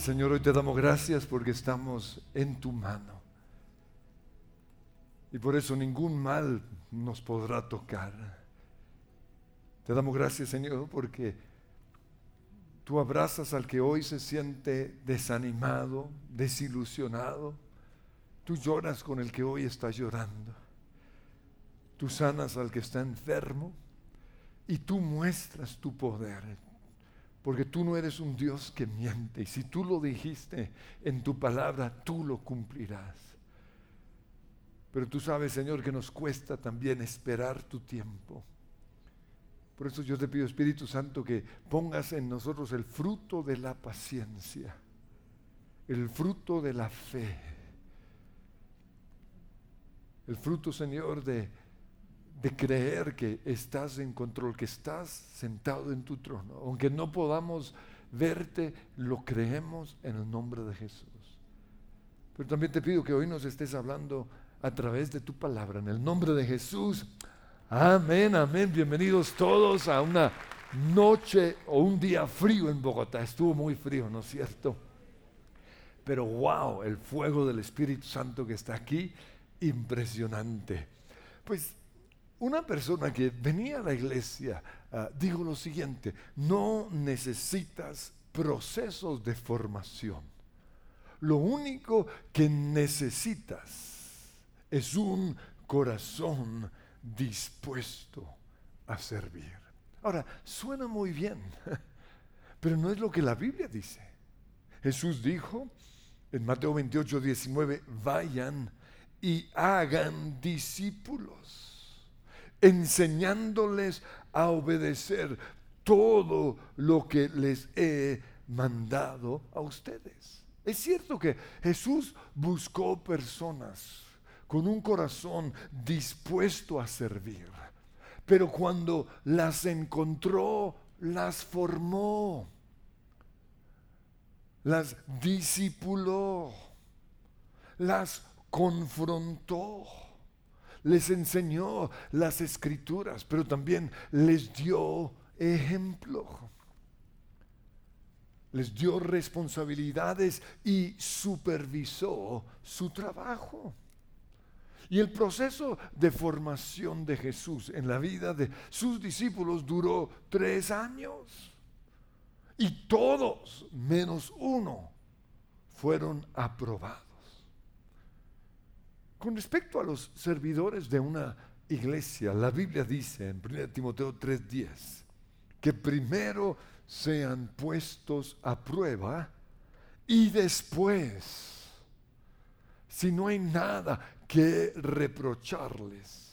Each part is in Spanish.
Señor, hoy te damos gracias porque estamos en tu mano. Y por eso ningún mal nos podrá tocar. Te damos gracias, Señor, porque tú abrazas al que hoy se siente desanimado, desilusionado. Tú lloras con el que hoy está llorando. Tú sanas al que está enfermo y tú muestras tu poder. Porque tú no eres un Dios que miente. Y si tú lo dijiste en tu palabra, tú lo cumplirás. Pero tú sabes, Señor, que nos cuesta también esperar tu tiempo. Por eso yo te pido, Espíritu Santo, que pongas en nosotros el fruto de la paciencia, el fruto de la fe, el fruto, Señor, de de creer que estás en control, que estás sentado en tu trono. Aunque no podamos verte, lo creemos en el nombre de Jesús. Pero también te pido que hoy nos estés hablando a través de tu palabra, en el nombre de Jesús. Amén, amén. Bienvenidos todos a una noche o un día frío en Bogotá. Estuvo muy frío, ¿no es cierto? Pero wow, el fuego del Espíritu Santo que está aquí, impresionante. Pues una persona que venía a la iglesia ah, dijo lo siguiente, no necesitas procesos de formación. Lo único que necesitas es un corazón dispuesto a servir. Ahora, suena muy bien, pero no es lo que la Biblia dice. Jesús dijo en Mateo 28, 19, vayan y hagan discípulos enseñándoles a obedecer todo lo que les he mandado a ustedes. Es cierto que Jesús buscó personas con un corazón dispuesto a servir, pero cuando las encontró, las formó, las discipuló, las confrontó les enseñó las escrituras, pero también les dio ejemplo. Les dio responsabilidades y supervisó su trabajo. Y el proceso de formación de Jesús en la vida de sus discípulos duró tres años. Y todos, menos uno, fueron aprobados. Con respecto a los servidores de una iglesia, la Biblia dice en 1 Timoteo 3:10 que primero sean puestos a prueba y después, si no hay nada que reprocharles,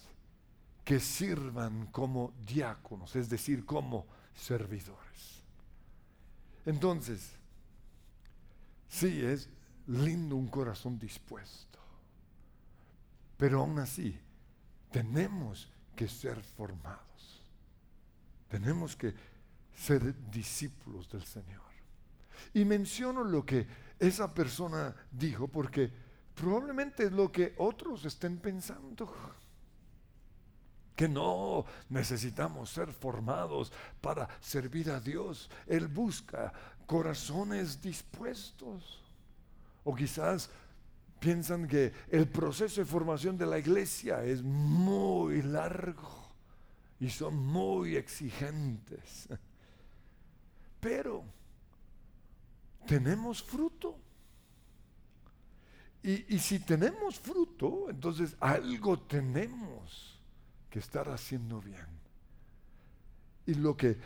que sirvan como diáconos, es decir, como servidores. Entonces, sí es lindo un corazón dispuesto. Pero aún así, tenemos que ser formados. Tenemos que ser discípulos del Señor. Y menciono lo que esa persona dijo porque probablemente es lo que otros estén pensando. Que no necesitamos ser formados para servir a Dios. Él busca corazones dispuestos. O quizás piensan que el proceso de formación de la iglesia es muy largo y son muy exigentes. Pero tenemos fruto. Y, si tenemos fruto, entonces algo tenemos que estar haciendo bien. Y lo que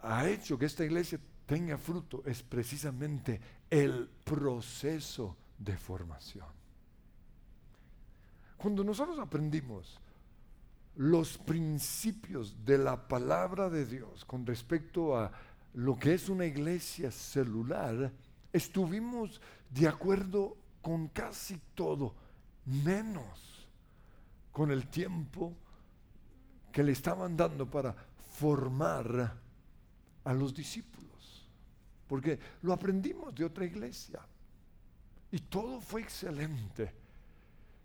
ha hecho que esta iglesia tenga fruto es precisamente el proceso de formación. Cuando nosotros aprendimos los principios de la palabra de Dios con respecto a lo que es una iglesia celular, estuvimos de acuerdo con casi todo, menos con el tiempo que le estaban dando para formar a los discípulos. Porque lo aprendimos de otra iglesia. Y todo fue excelente.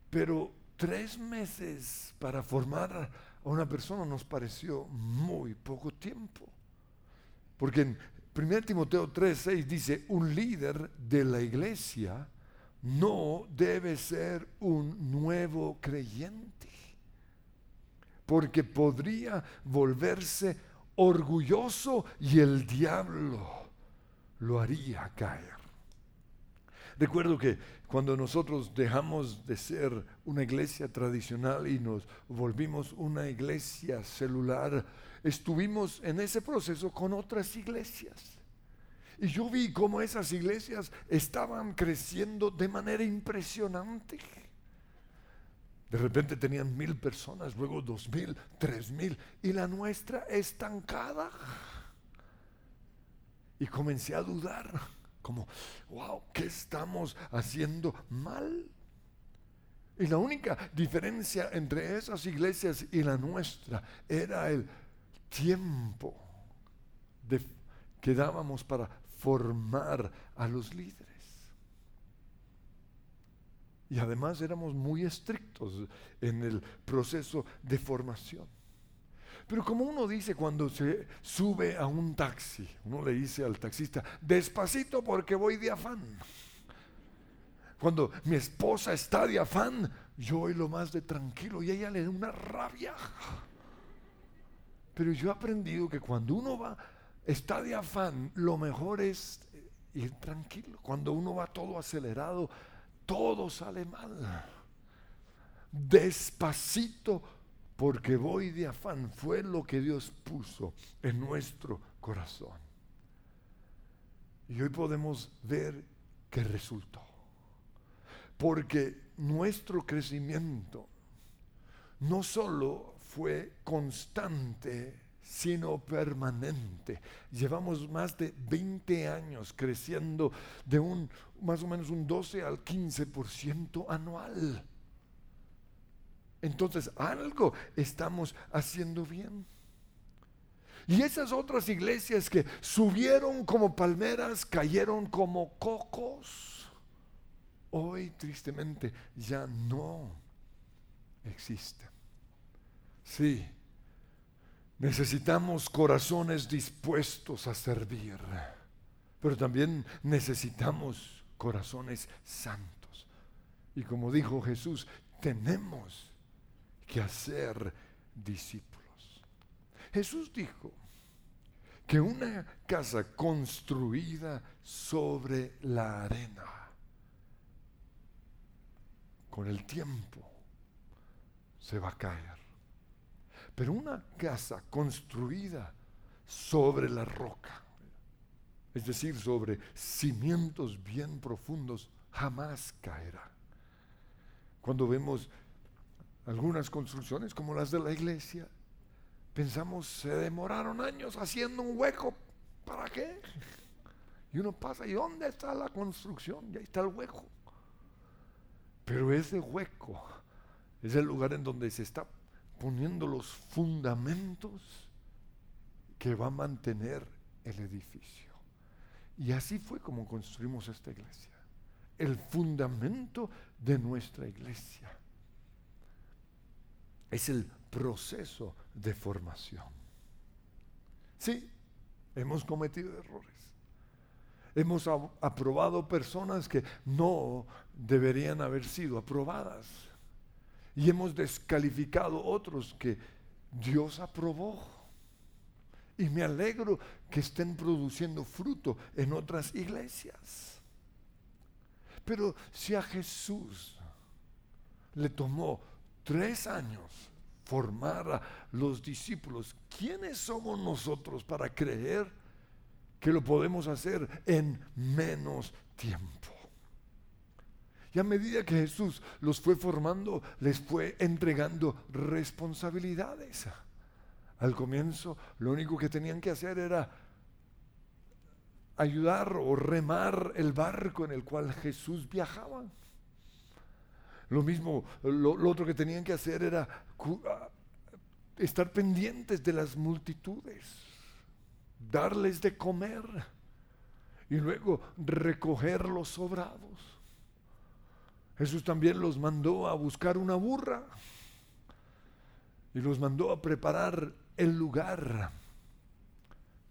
Pero tres meses para formar a una persona nos pareció muy poco tiempo. Porque en 1 Timoteo 3:6 dice, un líder de la iglesia no debe ser un nuevo creyente, porque podría volverse orgulloso y el diablo lo haría caer. Recuerdo que cuando nosotros dejamos de ser una iglesia tradicional y nos volvimos una iglesia celular, estuvimos en ese proceso con otras iglesias. Y yo vi cómo esas iglesias estaban creciendo de manera impresionante. De repente tenían mil personas, luego dos mil, tres mil, y la nuestra estancada. Y comencé a dudar, como, wow, ¿qué estamos haciendo mal? Y la única diferencia entre esas iglesias y la nuestra era el tiempo que dábamos para formar a los líderes. Y además éramos muy estrictos en el proceso de formación. Pero como uno dice cuando se sube a un taxi, uno le dice al taxista, despacito porque voy de afán. Cuando mi esposa está de afán, yo voy lo más de tranquilo y ella le da una rabia. Pero yo he aprendido que cuando uno va está de afán, lo mejor es ir tranquilo. Cuando uno va todo acelerado, todo sale mal. Despacito, porque voy de afán. Fue lo que Dios puso en nuestro corazón. Y hoy podemos ver que resultó. Porque nuestro crecimiento no solo fue constante, sino permanente. Llevamos más de 20 años creciendo de un más o menos un 12 al 15% anual. Entonces, algo estamos haciendo bien. Y esas otras iglesias que subieron como palmeras, cayeron como cocos, hoy tristemente ya no existen. Sí, Necesitamos corazones dispuestos a servir, pero también necesitamos corazones santos. Y como dijo Jesús, tenemos que hacer discípulos. Jesús dijo que una casa construida sobre la arena, con el tiempo, se va a caer. Pero una casa construida sobre la roca, es decir, sobre cimientos bien profundos, jamás caerá. Cuando vemos algunas construcciones como las de la iglesia, pensamos, se demoraron años haciendo un hueco, ¿para qué? Y uno pasa, ¿y dónde está la construcción? Y ahí está el hueco. Pero ese hueco es el lugar en donde se está poniendo los fundamentos que va a mantener el edificio. Y así fue como construimos esta iglesia. El fundamento de nuestra iglesia es el proceso de formación. Sí, hemos cometido errores. Hemos aprobado personas que no deberían haber sido aprobadas y hemos descalificado otros que Dios aprobó. Y me alegro que estén produciendo fruto en otras iglesias. Pero si a Jesús le tomó tres años formar a los discípulos, ¿quiénes somos nosotros para creer que lo podemos hacer en menos tiempo? Y a medida que Jesús los fue formando, les fue entregando responsabilidades. Al comienzo lo único que tenían que hacer era ayudar o remar el barco en el cual Jesús viajaba. Lo mismo, lo, otro que tenían que hacer era estar pendientes de las multitudes, darles de comer y luego recoger los sobrados. Jesús también los mandó a buscar una burra y los mandó a preparar el lugar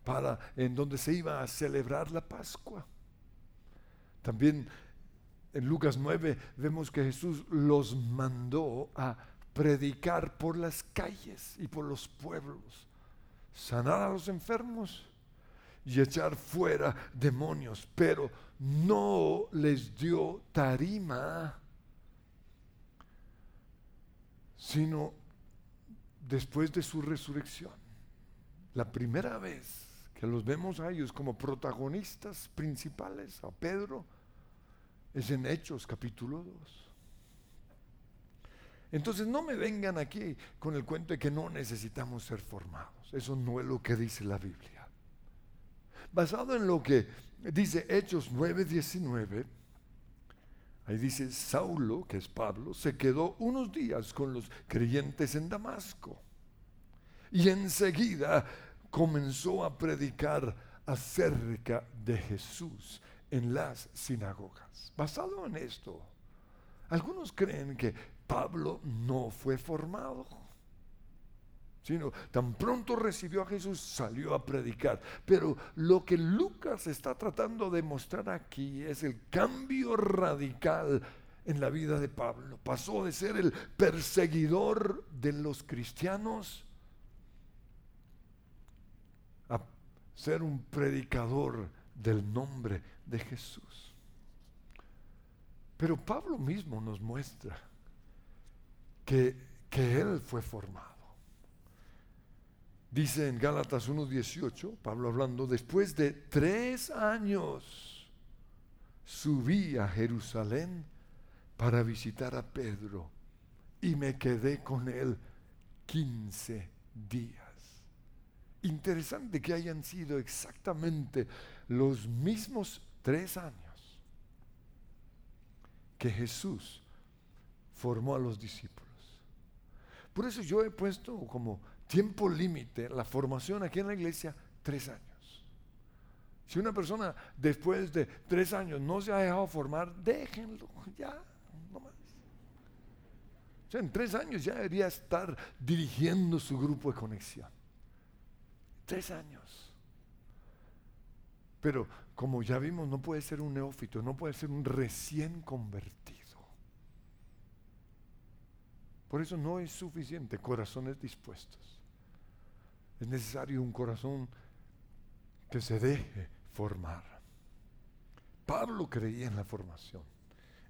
para en donde se iba a celebrar la Pascua. También en Lucas 9 vemos que Jesús los mandó a predicar por las calles y por los pueblos, sanar a los enfermos y echar fuera demonios, pero no les dio tarima, sino después de su resurrección. La primera vez que los vemos a ellos como protagonistas principales, a Pedro, es en Hechos capítulo 2. Entonces no me vengan aquí con el cuento de que no necesitamos ser formados. Eso no es lo que dice la Biblia. Basado en lo que dice Hechos 9:19, ahí dice Saulo, que es Pablo, se quedó unos días con los creyentes en Damasco. Y enseguida comenzó a predicar acerca de Jesús en las sinagogas. Basado en esto, algunos creen que Pablo no fue formado, sino tan pronto recibió a Jesús salió a predicar. Pero lo que Lucas está tratando de mostrar aquí es el cambio radical en la vida de Pablo. Pasó de ser el perseguidor de los cristianos a ser un predicador del nombre de Jesús. Pero Pablo mismo nos muestra que, que él fue formado. Dice en Gálatas 1.18, Pablo hablando, después de tres años subí a Jerusalén para visitar a Pedro y me quedé con él 15 días. Interesante que hayan sido exactamente los mismos tres años que Jesús formó a los discípulos. Por eso yo he puesto como tiempo límite la formación aquí en la iglesia tres años. Si una persona después de tres años no se ha dejado formar, déjenlo, ya, no más. O sea, en tres años ya debería estar dirigiendo su grupo de conexión. Tres años. Pero como ya vimos, no puede ser un neófito, no puede ser un recién convertido. Por eso no es suficiente corazones dispuestos. Es necesario un corazón que se deje formar. Pablo creía en la formación.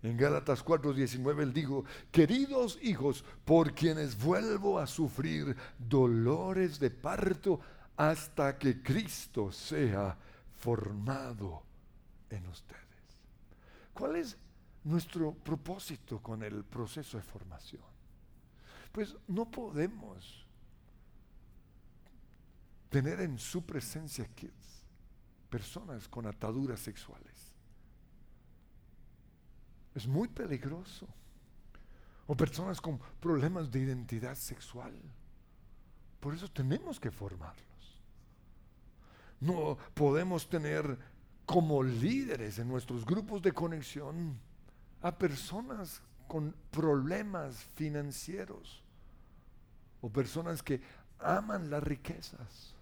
En Gálatas 4:19 él dijo, queridos hijos, por quienes vuelvo a sufrir dolores de parto, hasta que Cristo sea formado en ustedes. ¿Cuál es nuestro propósito con el proceso de formación? Pues no podemos tener en su presencia kids, personas con ataduras sexuales. Es muy peligroso. O personas con problemas de identidad sexual. Por eso tenemos que formarlos. No podemos tener como líderes en nuestros grupos de conexión a personas con problemas financieros o personas que aman las riquezas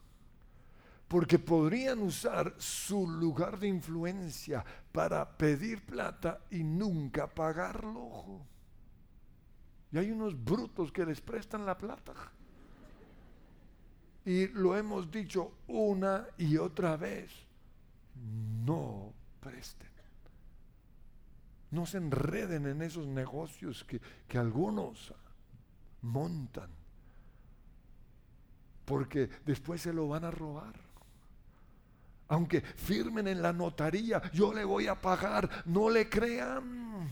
porque podrían usar su lugar de influencia para pedir plata y nunca pagarlo. Y hay unos brutos que les prestan la plata. Y lo hemos dicho una y otra vez. No presten. No se enreden en esos negocios que, que algunos montan. Porque después se lo van a robar. Aunque firmen en la notaría, yo le voy a pagar, no le crean.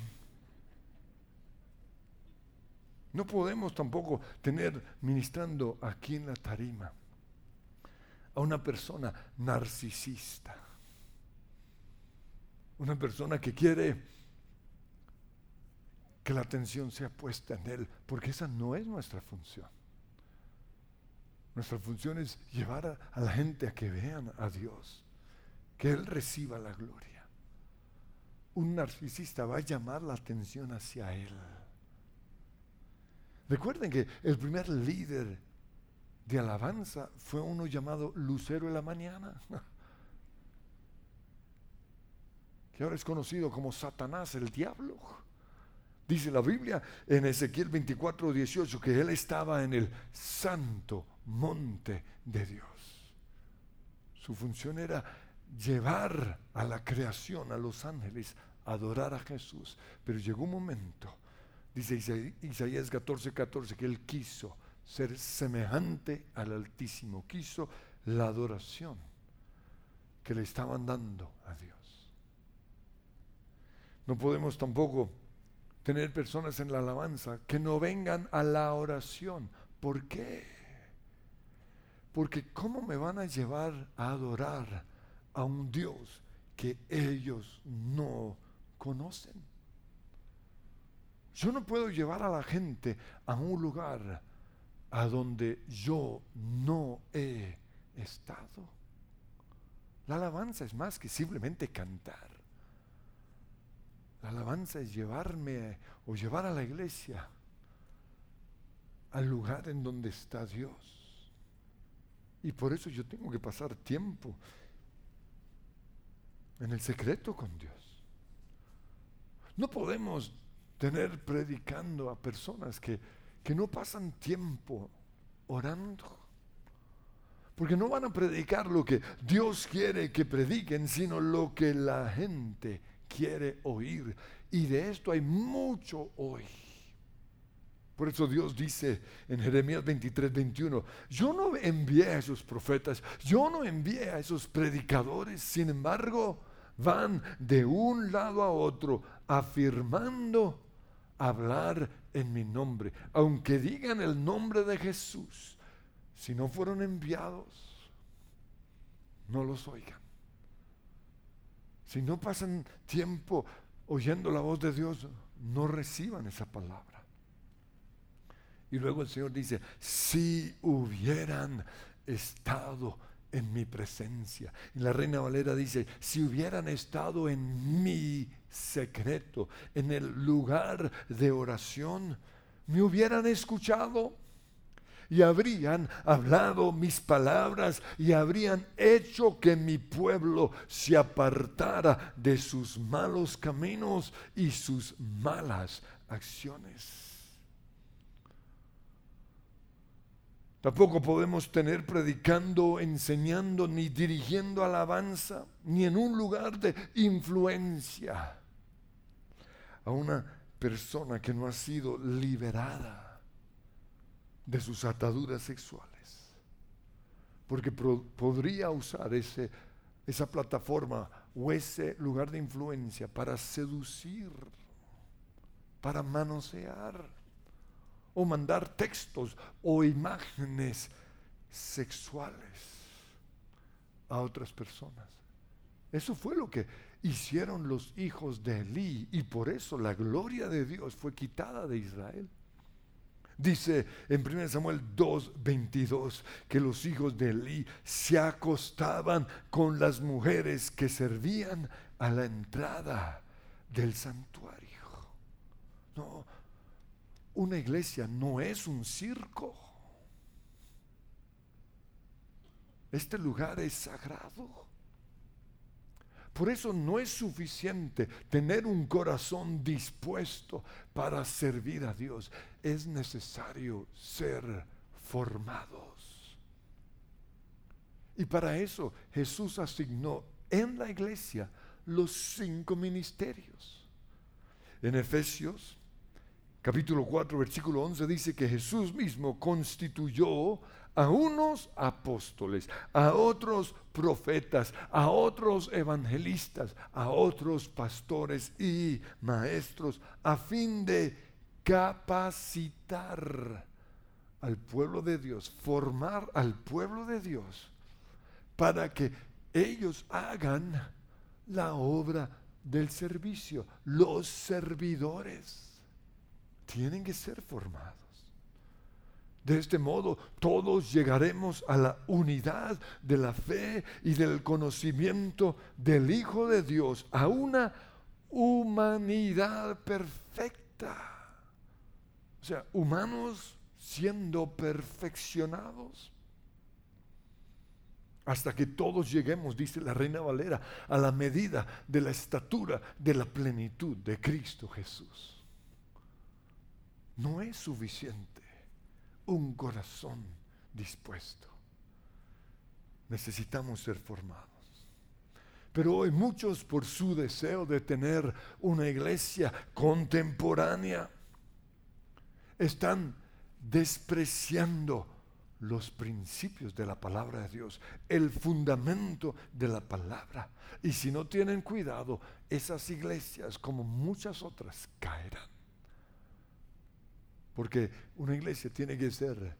No podemos tampoco tener ministrando aquí en la tarima a una persona narcisista. Una persona que quiere que la atención sea puesta en Él, porque esa no es nuestra función. Nuestra función es llevar a, la gente a que vean a Dios, que Él reciba la gloria. Un narcisista va a llamar la atención hacia Él. Recuerden que el primer líder de alabanza fue uno llamado Lucero de la Mañana, que ahora es conocido como Satanás, el diablo. Dice la Biblia en Ezequiel 24, 18 que él estaba en el santo monte de Dios. Su función era llevar a la creación, a los ángeles, a adorar a Jesús. Pero llegó un momento, dice Isaías 14, 14, que él quiso ser semejante al Altísimo, quiso la adoración que le estaban dando a Dios. No podemos tampoco tener personas en la alabanza que no vengan a la oración. ¿Por qué? Porque ¿cómo me van a llevar a adorar a un Dios que ellos no conocen? Yo no puedo llevar a la gente a un lugar a donde yo no he estado. La alabanza es más que simplemente cantar. La alabanza es llevarme o llevar a la iglesia al lugar en donde está Dios. Y por eso yo tengo que pasar tiempo en el secreto con Dios. No podemos tener predicando a personas que que no pasan tiempo orando. Porque no van a predicar lo que Dios quiere que prediquen, sino lo que la gente quiere oír. Y de esto hay mucho hoy. Por eso Dios dice en Jeremías 23, 21, yo no envié a esos profetas, yo no envié a esos predicadores, sin embargo, van de un lado a otro afirmando hablar en mi nombre, aunque digan el nombre de Jesús, si no fueron enviados, no los oigan. Si no pasan tiempo oyendo la voz de Dios, no reciban esa palabra. Y luego el Señor dice, si hubieran estado en mi presencia. Y la Reina Valera dice, si hubieran estado en mi secreto, en el lugar de oración, me hubieran escuchado y habrían hablado mis palabras y habrían hecho que mi pueblo se apartara de sus malos caminos y sus malas acciones. Tampoco podemos tener predicando, enseñando, ni dirigiendo alabanza, ni en un lugar de influencia a una persona que no ha sido liberada de sus ataduras sexuales. Porque podría usar ese, esa plataforma o ese lugar de influencia para seducir, para manosear o mandar textos o imágenes sexuales a otras personas. Eso fue lo que hicieron los hijos de Elí y por eso la gloria de Dios fue quitada de Israel. Dice en 1 Samuel 2:22 que los hijos de Elí se acostaban con las mujeres que servían a la entrada del santuario. No, una iglesia no es un circo. Este lugar es sagrado. Por eso no es suficiente tener un corazón dispuesto para servir a Dios. Es necesario ser formados. Y para eso Jesús asignó en la iglesia los cinco ministerios. En Efesios capítulo 4, versículo 11 dice que Jesús mismo constituyó a unos apóstoles, a otros profetas, a otros evangelistas, a otros pastores y maestros, a fin de capacitar al pueblo de Dios, formar al pueblo de Dios, para que ellos hagan la obra del servicio, los servidores tienen que ser formados. De este modo todos llegaremos a la unidad de la fe y del conocimiento del Hijo de Dios, a una humanidad perfecta. O sea, humanos siendo perfeccionados. hasta que todos lleguemos, dice la Reina Valera, a la medida de la estatura de la plenitud de Cristo Jesús. No es suficiente un corazón dispuesto. Necesitamos ser formados. Pero hoy muchos por su deseo de tener una iglesia contemporánea están despreciando los principios de la palabra de Dios, el fundamento de la palabra. Y si no tienen cuidado, esas iglesias, como muchas otras, caerán. Porque una iglesia tiene que ser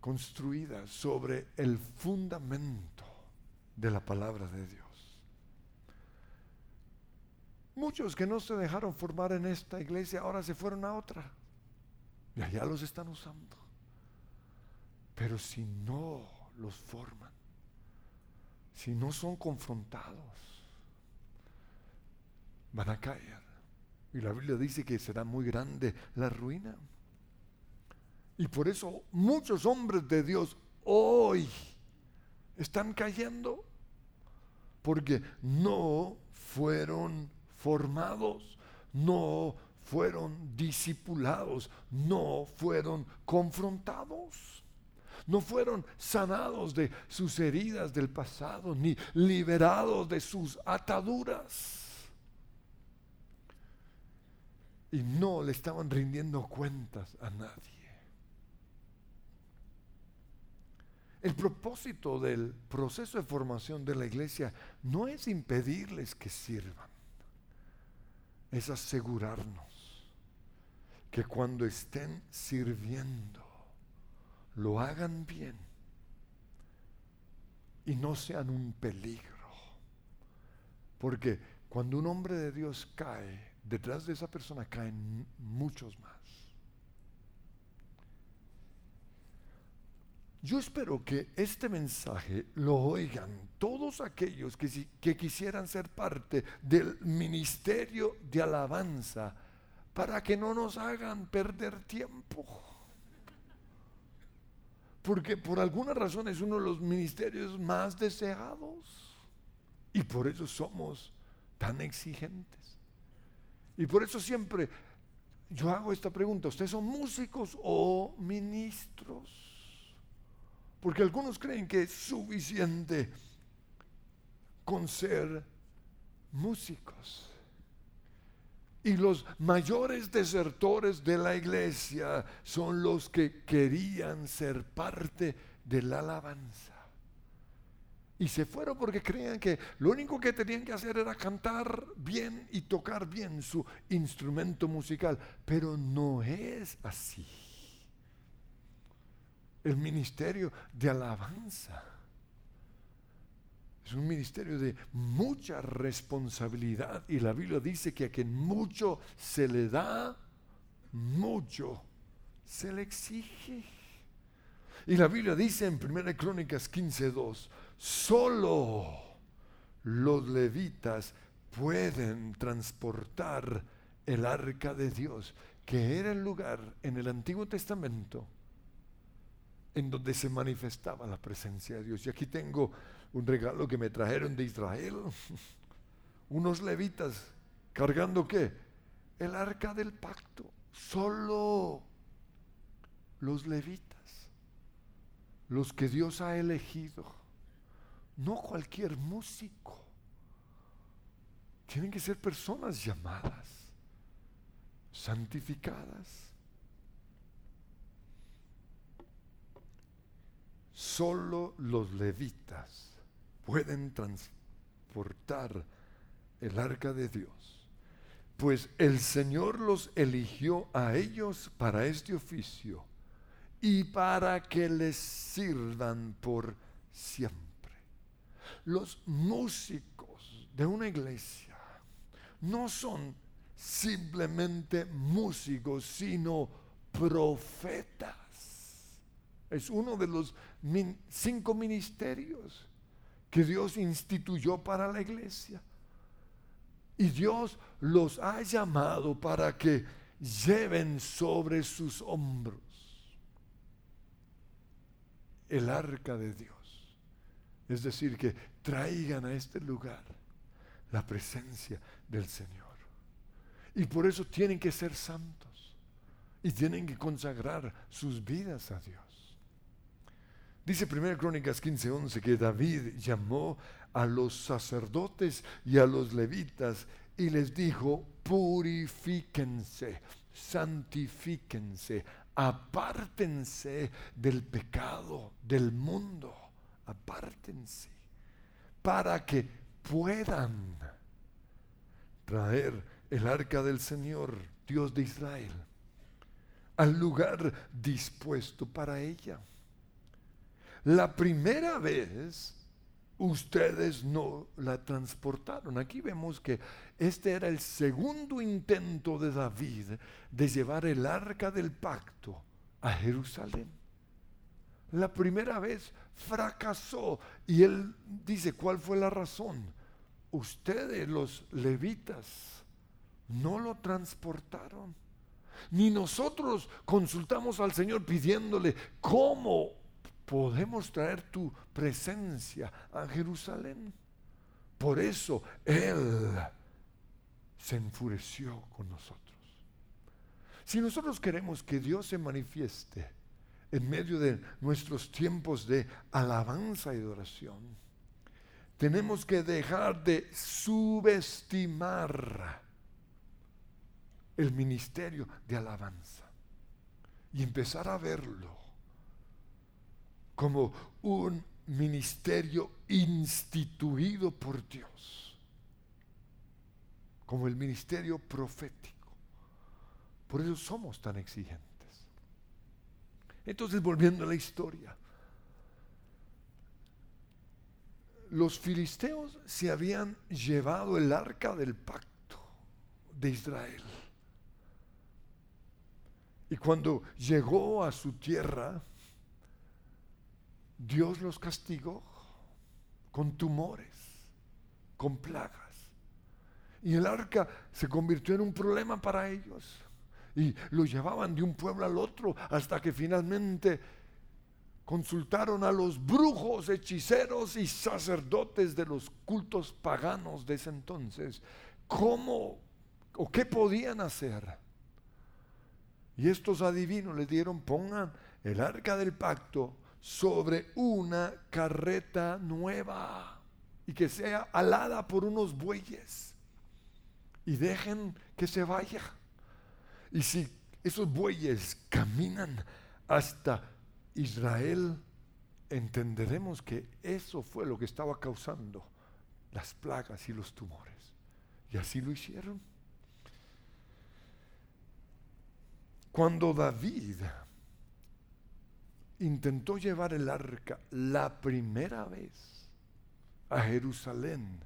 construida sobre el fundamento de la palabra de Dios. Muchos que no se dejaron formar en esta iglesia ahora se fueron a otra. Y allá los están usando. Pero si no los forman, si no son confrontados, van a caer. Y la Biblia dice que será muy grande la ruina. Y por eso muchos hombres de Dios hoy están cayendo porque no fueron formados, no fueron discipulados, no fueron confrontados no fueron sanados de sus heridas del pasado, ni liberados de sus ataduras. Y no le estaban rindiendo cuentas a nadie. El propósito del proceso de formación de la iglesia no es impedirles que sirvan, es asegurarnos que cuando estén sirviendo, lo hagan bien y no sean un peligro. Porque cuando un hombre de Dios cae, detrás de esa persona caen muchos más. Yo espero que este mensaje lo oigan todos aquellos que, que, quisieran ser parte del ministerio de alabanza para que no nos hagan perder tiempo porque por alguna razón es uno de los ministerios más deseados. Y por eso somos tan exigentes. Y por eso siempre yo hago esta pregunta, ¿ustedes son músicos o ministros? Porque algunos creen que es suficiente con ser músicos. Y los mayores desertores de la iglesia son los que querían ser parte de la alabanza. Y se fueron porque creían que lo único que tenían que hacer era cantar bien y tocar bien su instrumento musical. Pero no es así. El ministerio de alabanza es un ministerio de mucha responsabilidad y la Biblia dice que a quien mucho se le da, mucho se le exige. Y la Biblia dice en 1 Crónicas 15:2, solo los levitas pueden transportar el arca de Dios, que era el lugar en el Antiguo Testamento en donde se manifestaba la presencia de Dios. Y aquí tengo un regalo que me trajeron de Israel. Unos levitas cargando qué? El arca del pacto. Solo los levitas, los que Dios ha elegido, no cualquier músico. Tienen que ser personas llamadas, santificadas. Solo los levitas pueden transportar el arca de Dios. Pues el Señor los eligió a ellos para este oficio y para que les sirvan por siempre. Los músicos de una iglesia no son simplemente músicos, sino profetas. Es uno de los cinco ministerios que Dios instituyó para la iglesia. Y Dios los ha llamado para que lleven sobre sus hombros el arca de Dios. Es decir, que traigan a este lugar la presencia del Señor. Y por eso tienen que ser santos y tienen que consagrar sus vidas a Dios. Dice 1 Crónicas 15:11 que David llamó a los sacerdotes y a los levitas y les dijo, purifíquense, santifíquense, apártense del pecado del mundo, apártense, para que puedan traer el arca del Señor, Dios de Israel, al lugar dispuesto para ella. La primera vez ustedes no la transportaron. Aquí vemos que este era el segundo intento de David de llevar el arca del pacto a Jerusalén. La primera vez fracasó y él dice, ¿cuál fue la razón? Ustedes los levitas no lo transportaron. Ni nosotros consultamos al Señor pidiéndole cómo podemos traer tu presencia a Jerusalén. Por eso Él se enfureció con nosotros. Si nosotros queremos que Dios se manifieste en medio de nuestros tiempos de alabanza y adoración, tenemos que dejar de subestimar el ministerio de alabanza y empezar a verlo como un ministerio instituido por Dios, como el ministerio profético. Por eso somos tan exigentes. Entonces, volviendo a la historia, los filisteos se habían llevado el arca del pacto de Israel. Y cuando llegó a su tierra, Dios los castigó con tumores, con plagas. Y el arca se convirtió en un problema para ellos. Y lo llevaban de un pueblo al otro hasta que finalmente consultaron a los brujos, hechiceros y sacerdotes de los cultos paganos de ese entonces. ¿Cómo o qué podían hacer? Y estos adivinos les dieron, pongan el arca del pacto sobre una carreta nueva y que sea alada por unos bueyes y dejen que se vaya. Y si esos bueyes caminan hasta Israel, entenderemos que eso fue lo que estaba causando las plagas y los tumores. Y así lo hicieron. Cuando David intentó llevar el arca la primera vez a Jerusalén,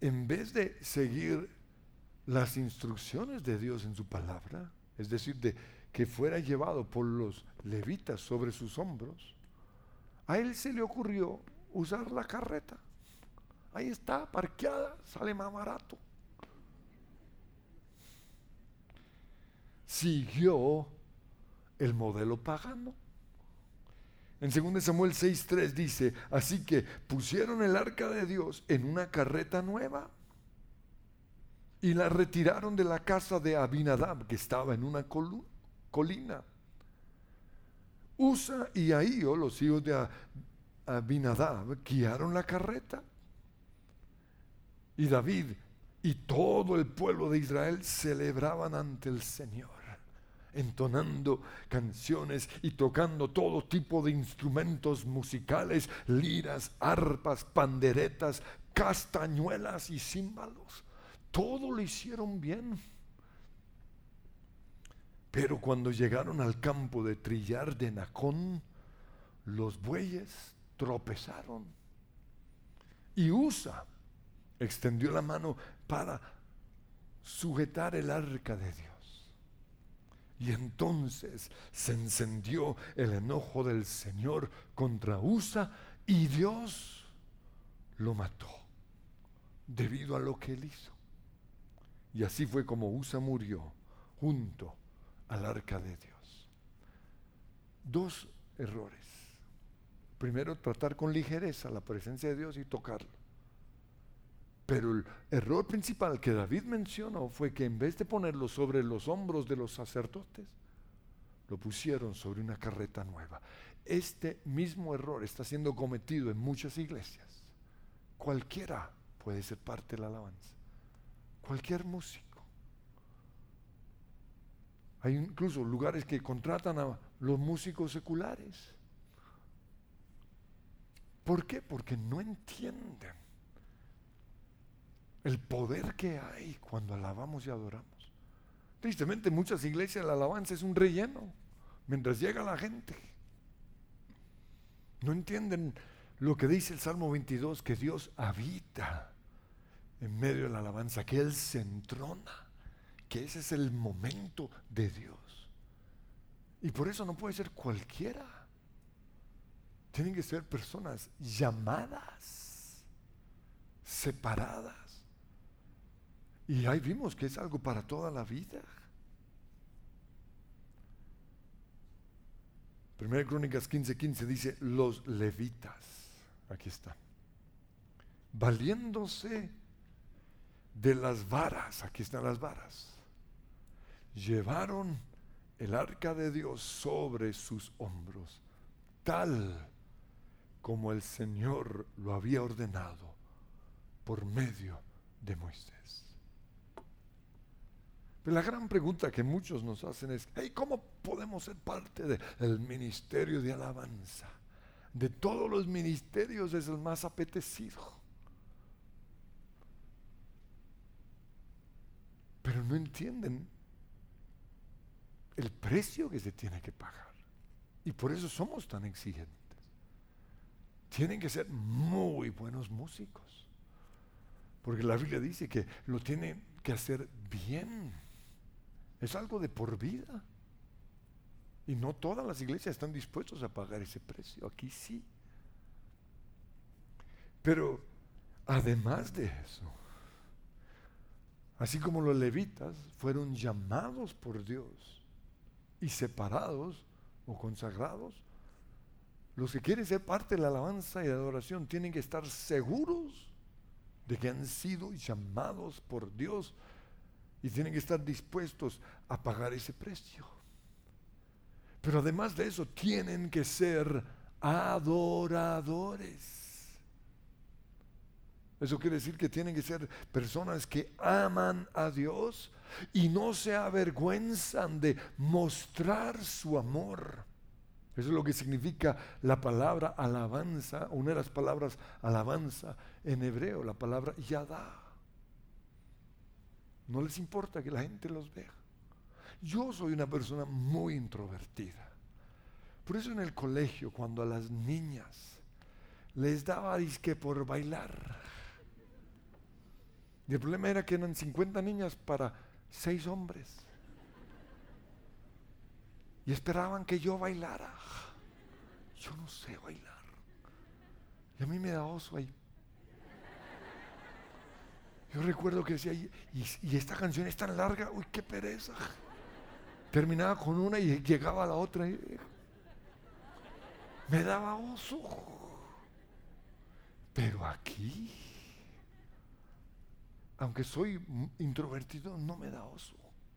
en vez de seguir las instrucciones de Dios en su palabra, es decir, de que fuera llevado por los levitas sobre sus hombros, a él se le ocurrió usar la carreta. Ahí está, parqueada, sale más barato. Siguió el modelo pagano. En 2 Samuel 6:3 dice, así que pusieron el arca de Dios en una carreta nueva y la retiraron de la casa de Abinadab, que estaba en una colina. Usa y Ahío, los hijos de Abinadab, guiaron la carreta. Y David y todo el pueblo de Israel celebraban ante el Señor entonando canciones y tocando todo tipo de instrumentos musicales, liras, arpas, panderetas, castañuelas y címbalos. Todo lo hicieron bien. Pero cuando llegaron al campo de trillar de Nacón, los bueyes tropezaron. Y Usa extendió la mano para sujetar el arca de Dios. Y entonces se encendió el enojo del Señor contra Usa y Dios lo mató debido a lo que él hizo. Y así fue como Usa murió junto al arca de Dios. Dos errores. primero tratar con ligereza la presencia de Dios y tocarlo. Pero el error principal que David mencionó fue que en vez de ponerlo sobre los hombros de los sacerdotes, lo pusieron sobre una carreta nueva. Este mismo error está siendo cometido en muchas iglesias. Cualquiera puede ser parte de la alabanza. Cualquier músico. Hay incluso lugares que contratan a los músicos seculares. ¿Por qué? Porque no entienden el poder que hay cuando alabamos y adoramos. Tristemente, en muchas iglesias la alabanza es un relleno mientras llega la gente. No entienden lo que dice el Salmo 22, que Dios habita en medio de la alabanza, que Él se entrona, que ese es el momento de Dios. Y por eso no puede ser cualquiera. Tienen que ser personas llamadas, separadas. Y ahí vimos que es algo para toda la vida. Primera Crónicas 15:15 15 dice, los levitas, aquí están, valiéndose de las varas, aquí están las varas, llevaron el arca de Dios sobre sus hombros, tal como el Señor lo había ordenado por medio de Moisés. Pero la gran pregunta que muchos nos hacen es, ¿cómo podemos ser parte del ministerio de alabanza? De todos los ministerios es el más apetecido. Pero no entienden el precio que se tiene que pagar. Y por eso somos tan exigentes. Tienen que ser muy buenos músicos. Porque la Biblia dice que lo tienen que hacer bien. Es algo de por vida. Y no todas las iglesias están dispuestas a pagar ese precio. Aquí sí. Pero además de eso, así como los levitas fueron llamados por Dios y separados o consagrados, los que quieren ser parte de la alabanza y la adoración tienen que estar seguros de que han sido llamados por Dios y tienen que estar dispuestos a pagar ese precio. Pero además de eso, tienen que ser adoradores. Eso quiere decir que tienen que ser personas que aman a Dios y no se avergüenzan de mostrar su amor. Eso es lo que significa la palabra alabanza, una de las palabras alabanza en hebreo, la palabra yadá. No les importa que la gente los vea. Yo soy una persona muy introvertida. Por eso en el colegio, cuando a las niñas les daba disque por bailar, y el problema era que eran 50 niñas para 6 hombres. Y esperaban que yo bailara. Yo no sé bailar. Y a mí me da oso ahí. Yo recuerdo que decía, y, esta canción es tan larga, uy, qué pereza. Terminaba con una y llegaba a la otra. Y, me daba oso. Pero aquí, aunque soy introvertido, no me da oso.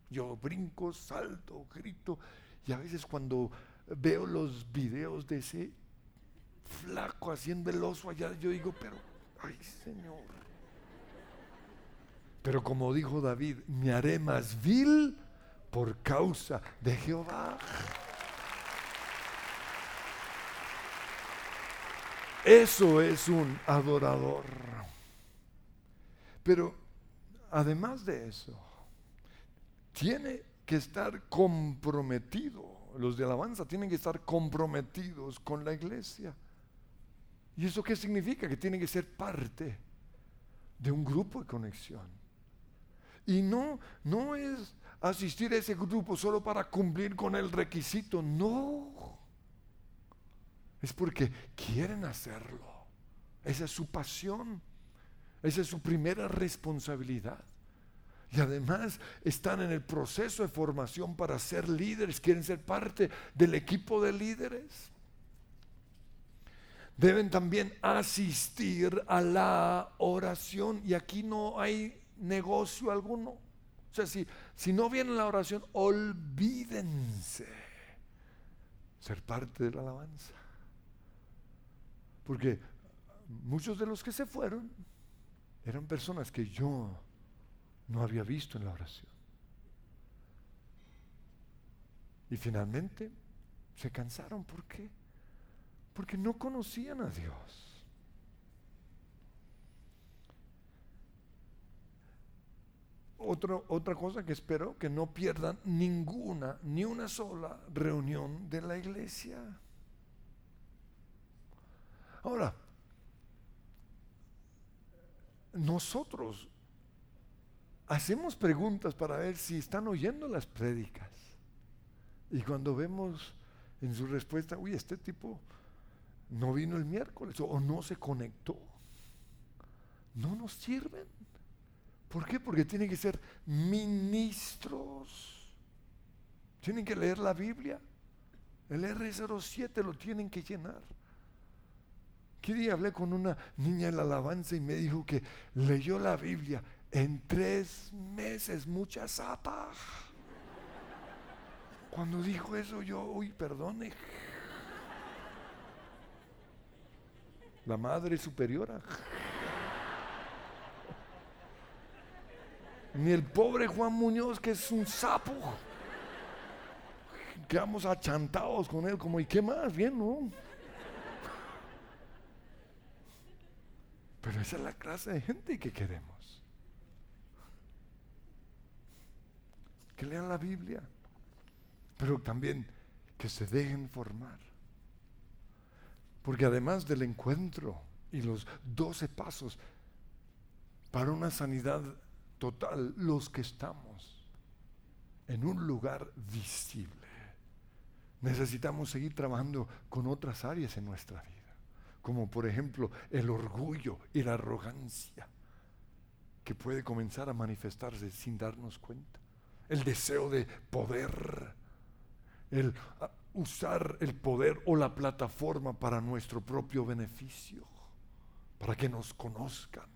Yo brinco, salto, grito. Y a veces cuando veo los videos de ese flaco haciendo el oso allá, yo digo, pero, ay Señor. Pero como dijo David, me haré más vil por causa de Jehová. Eso es un adorador. Pero además de eso, tiene que estar comprometido. Los de alabanza tienen que estar comprometidos con la iglesia. ¿Y eso qué significa? Que tienen que ser parte de un grupo de conexión. Y no, no es asistir a ese grupo solo para cumplir con el requisito, no. Es porque quieren hacerlo. Esa es su pasión. Esa es su primera responsabilidad. Y además están en el proceso de formación para ser líderes, quieren ser parte del equipo de líderes. deben también asistir a la oración. Y aquí no hay negocio alguno. O sea, si, si no viene la oración, olvídense ser parte de la alabanza. Porque muchos de los que se fueron eran personas que yo no había visto en la oración. Y finalmente se cansaron. ¿Por qué? Porque no conocían a Dios. otra cosa que espero que no pierdan ninguna, ni una sola reunión de la iglesia. Ahora, nosotros hacemos preguntas para ver si están oyendo las prédicas. Y cuando vemos en su respuesta, uy, este tipo no vino el miércoles o, no se conectó, no nos sirven. ¿Por qué? Porque tienen que ser ministros. Tienen que leer la Biblia. El R07 lo tienen que llenar. ¿Qué día hablé con una niña en la alabanza y me dijo que leyó la Biblia en tres meses, mucha zapa? Cuando dijo eso yo, uy, perdone. La madre superiora. Ni el pobre Juan Muñoz, que es un sapo. Quedamos achantados con él, como, ¿y qué más? Bien, ¿no? Pero esa es la clase de gente que queremos. Que lean la Biblia, pero también que se dejen formar. Porque además del encuentro y los doce pasos para una sanidad total, los que estamos en un lugar visible, necesitamos seguir trabajando con otras áreas en nuestra vida como por ejemplo el orgullo y la arrogancia, que puede comenzar a manifestarse sin darnos cuenta. El deseo de poder, el ah, usar el poder o la plataforma para nuestro propio beneficio, para que nos conozcan.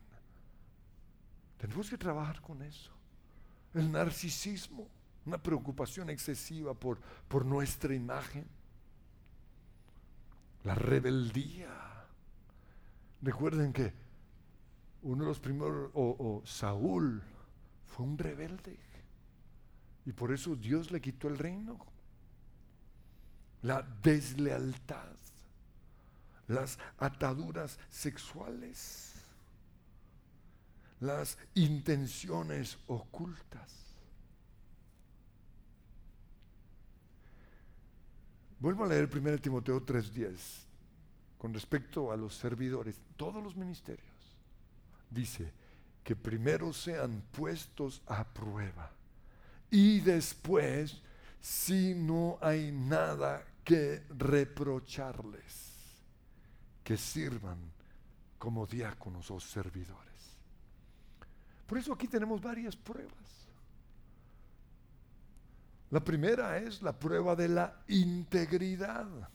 Tenemos que trabajar con eso. El narcisismo, una preocupación excesiva por, por nuestra imagen. La rebeldía Recuerden que uno de los primeros, o, Saúl, fue un rebelde. Y por eso Dios le quitó el reino. La deslealtad, las ataduras sexuales, las intenciones ocultas. Vuelvo a leer 1 Timoteo 3:10 con respecto a los servidores, todos los ministerios, dice que primero sean puestos a prueba y después, si no hay nada que reprocharles, que sirvan como diáconos o servidores. Por eso aquí tenemos varias pruebas. La primera es la prueba de la integridad.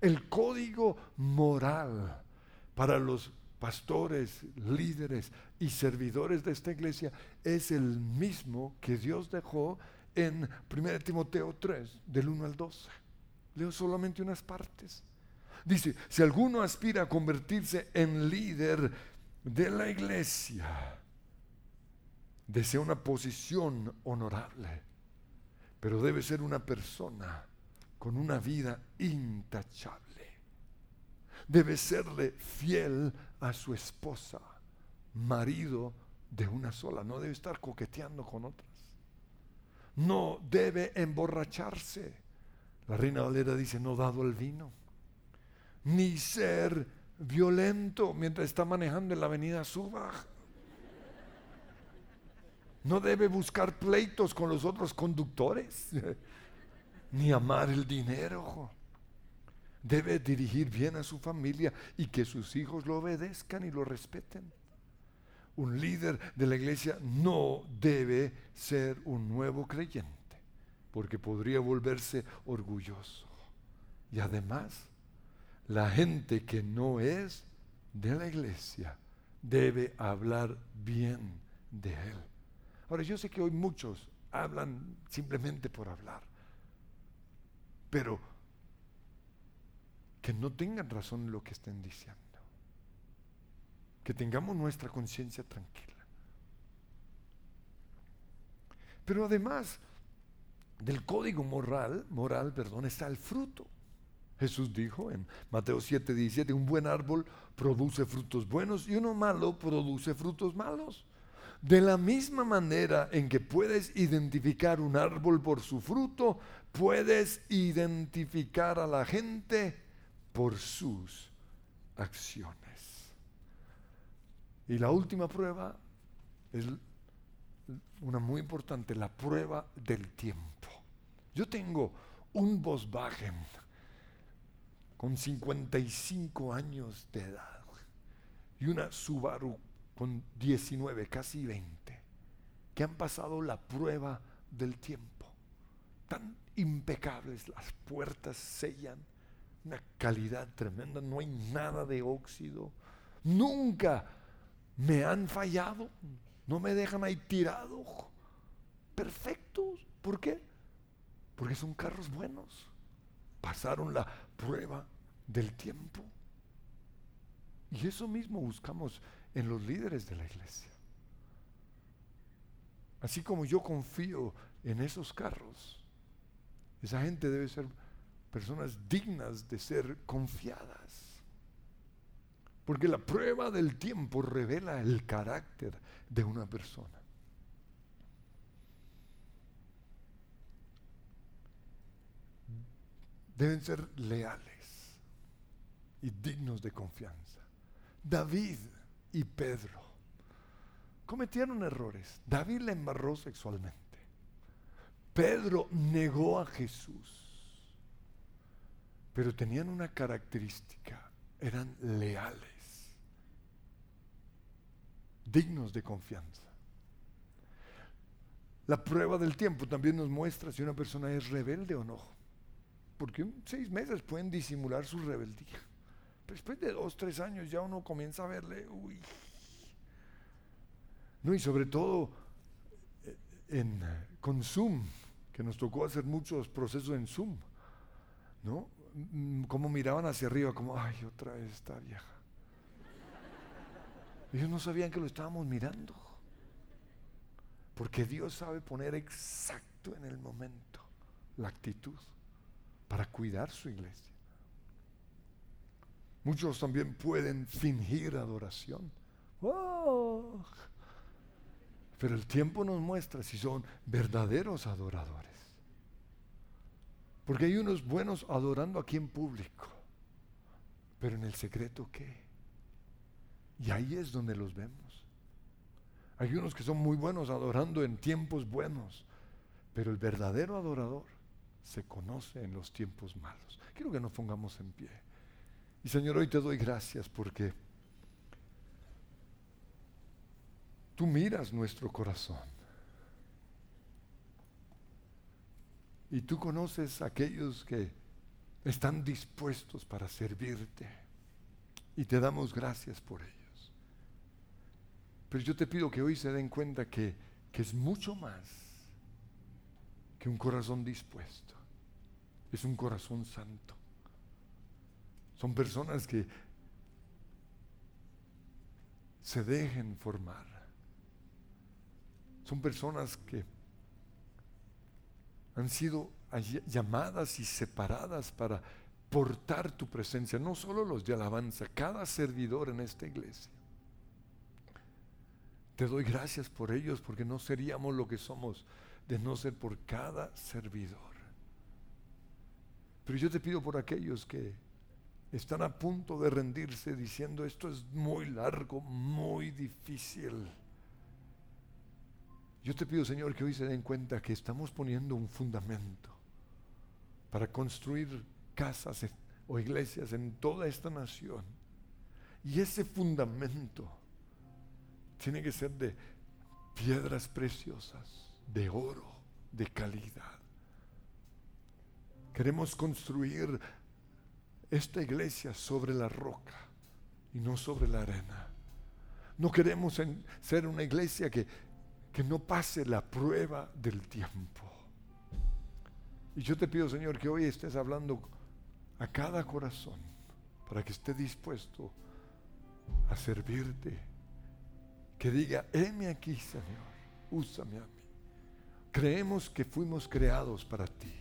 El código moral para los pastores, líderes y servidores de esta iglesia es el mismo que Dios dejó en 1 Timoteo 3, del 1 al 12. Leo solamente unas partes. Dice, si alguno aspira a convertirse en líder de la iglesia, desea una posición honorable, pero debe ser una persona con una vida intachable. Debe serle fiel a su esposa, marido de una sola, no debe estar coqueteando con otras. No debe emborracharse. La reina Valera dice, no dado el vino. Ni ser violento mientras está manejando en la avenida Suba. No debe buscar pleitos con los otros conductores ni amar el dinero. Debe dirigir bien a su familia y que sus hijos lo obedezcan y lo respeten. Un líder de la iglesia no debe ser un nuevo creyente, porque podría volverse orgulloso. Y además, la gente que no es de la iglesia debe hablar bien de él. Ahora, yo sé que hoy muchos hablan simplemente por hablar, pero que no tengan razón lo que estén diciendo, que tengamos nuestra conciencia tranquila. Pero además del código moral, moral, perdón, está el fruto. Jesús dijo en Mateo 7, 17, un buen árbol produce frutos buenos y uno malo produce frutos malos. De la misma manera en que puedes identificar un árbol por su fruto, puedes identificar a la gente por sus acciones. Y la última prueba es una muy importante, la prueba del tiempo. Yo tengo un Volkswagen con 55 años de edad y una Subaru con 19, casi 20, que han pasado la prueba del tiempo. Tan impecables, las puertas sellan, una calidad tremenda, no hay nada de óxido. Nunca me han fallado, no me dejan ahí tirado. Perfectos. ¿Por qué? Porque son carros buenos. Pasaron la prueba del tiempo. Y eso mismo buscamos en los líderes de la iglesia. Así como yo confío en esos carros, esa gente debe ser personas dignas de ser confiadas. Porque la prueba del tiempo revela el carácter de una persona. deben ser leales y dignos de confianza. David y Pedro cometieron errores. David le embarró sexualmente. Pedro negó a Jesús. Pero tenían una característica, eran leales, dignos de confianza. La prueba del tiempo también nos muestra si una persona es rebelde o no porque seis meses pueden disimular su rebeldía. Después de dos, tres años ya uno comienza a verle, uy. No, y sobre todo eh, en, con Zoom, que nos tocó hacer muchos procesos en Zoom, ¿no? Mm, como miraban hacia arriba, como, ay, otra vez esta vieja. Ellos no sabían que lo estábamos mirando. Porque Dios sabe poner exacto en el momento la actitud para cuidar su iglesia. Muchos también pueden fingir adoración. ¡Oh! Pero el tiempo nos muestra si son verdaderos adoradores. Porque hay unos buenos adorando aquí en público. Pero en el secreto, ¿qué? Y ahí es donde los vemos. Hay unos que son muy buenos adorando en tiempos buenos. Pero el verdadero adorador se conoce en los tiempos malos. Quiero que nos pongamos en pie. Y Señor, hoy te doy gracias porque tú miras nuestro corazón. Y tú conoces a aquellos que están dispuestos para servirte. Y te damos gracias por ellos. Pero yo te pido que hoy se den cuenta que, que es mucho más que un corazón dispuesto. Es un corazón santo. Son personas que se dejen formar. Son personas que han sido llamadas y separadas para portar tu presencia, no solo los de alabanza, cada servidor en esta iglesia. Te doy gracias por ellos porque no seríamos lo que somos de no ser por cada servidor. Pero yo te pido por aquellos que están a punto de rendirse diciendo esto es muy largo, muy difícil. Yo te pido, Señor, que hoy se den cuenta que estamos poniendo un fundamento para construir casas o iglesias en toda esta nación. Y ese fundamento tiene que ser de piedras preciosas de oro, de calidad. Queremos construir esta iglesia sobre la roca y no sobre la arena. No queremos ser una iglesia que, que no pase la prueba del tiempo. Y yo te pido, Señor, que hoy estés hablando a cada corazón para que esté dispuesto a servirte. Que diga, heme aquí, Señor, úsame a mí. Creemos que fuimos creados para ti.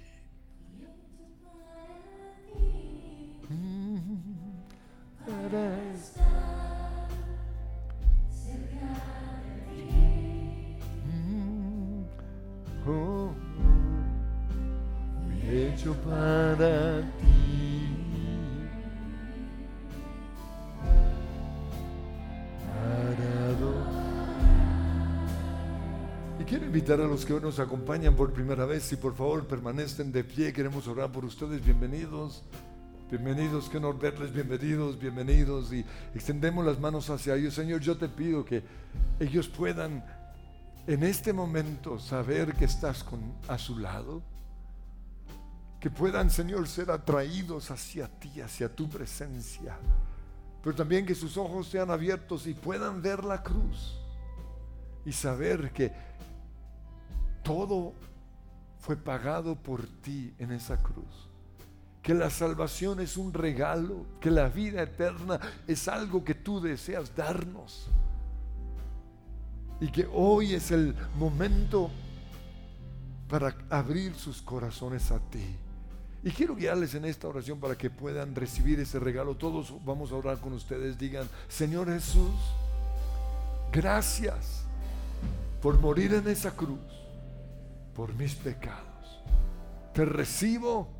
A los que hoy nos acompañan por primera vez, si por favor permanecen de pie, queremos orar por ustedes, bienvenidos. Bienvenidos, que honor verles, bienvenidos, bienvenidos. Y extendemos las manos hacia ellos. Señor, yo te pido que ellos puedan en este momento saber que estás a su lado. Que puedan, Señor, ser atraídos hacia ti, hacia tu presencia. Pero también que sus ojos sean abiertos y puedan ver la cruz. Y saber que todo fue pagado por ti en esa cruz que la salvación es un regalo, que la vida eterna es algo que tú deseas darnos. Y que hoy es el momento para abrir sus corazones a ti. Y quiero guiarles en esta oración para que puedan recibir ese regalo. Todos vamos a orar con ustedes. Digan, Señor Jesús, gracias por morir en esa cruz, por mis pecados. Te recibo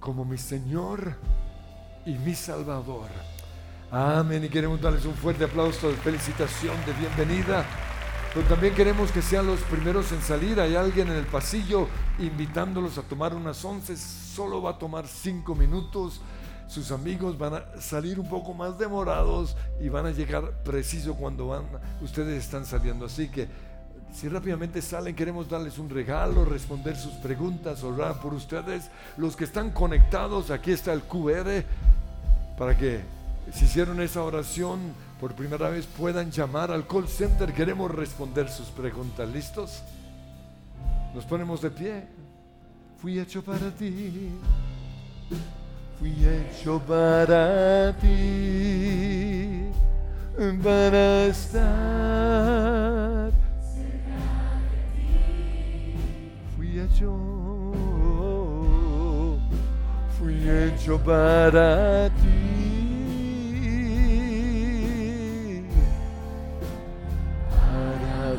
como mi Señor y mi Salvador. Amén. Y queremos darles un fuerte aplauso de felicitación, de bienvenida. Pero también queremos que sean los primeros en salir. Hay alguien en el pasillo invitándolos a tomar unas once. Solo va a tomar cinco minutos. Sus amigos van a salir un poco más demorados y van a llegar preciso cuando van, ustedes están saliendo. Así que si rápidamente salen, queremos darles un regalo, responder sus preguntas, orar por ustedes. Los que están conectados, aquí está el QR para que si hicieron esa oración por primera vez puedan llamar al call center. Queremos responder sus preguntas. ¿Listos? Nos ponemos de pie. Fui hecho para ti. Fui hecho para ti. Para estar Yo fui hecho para ti. Para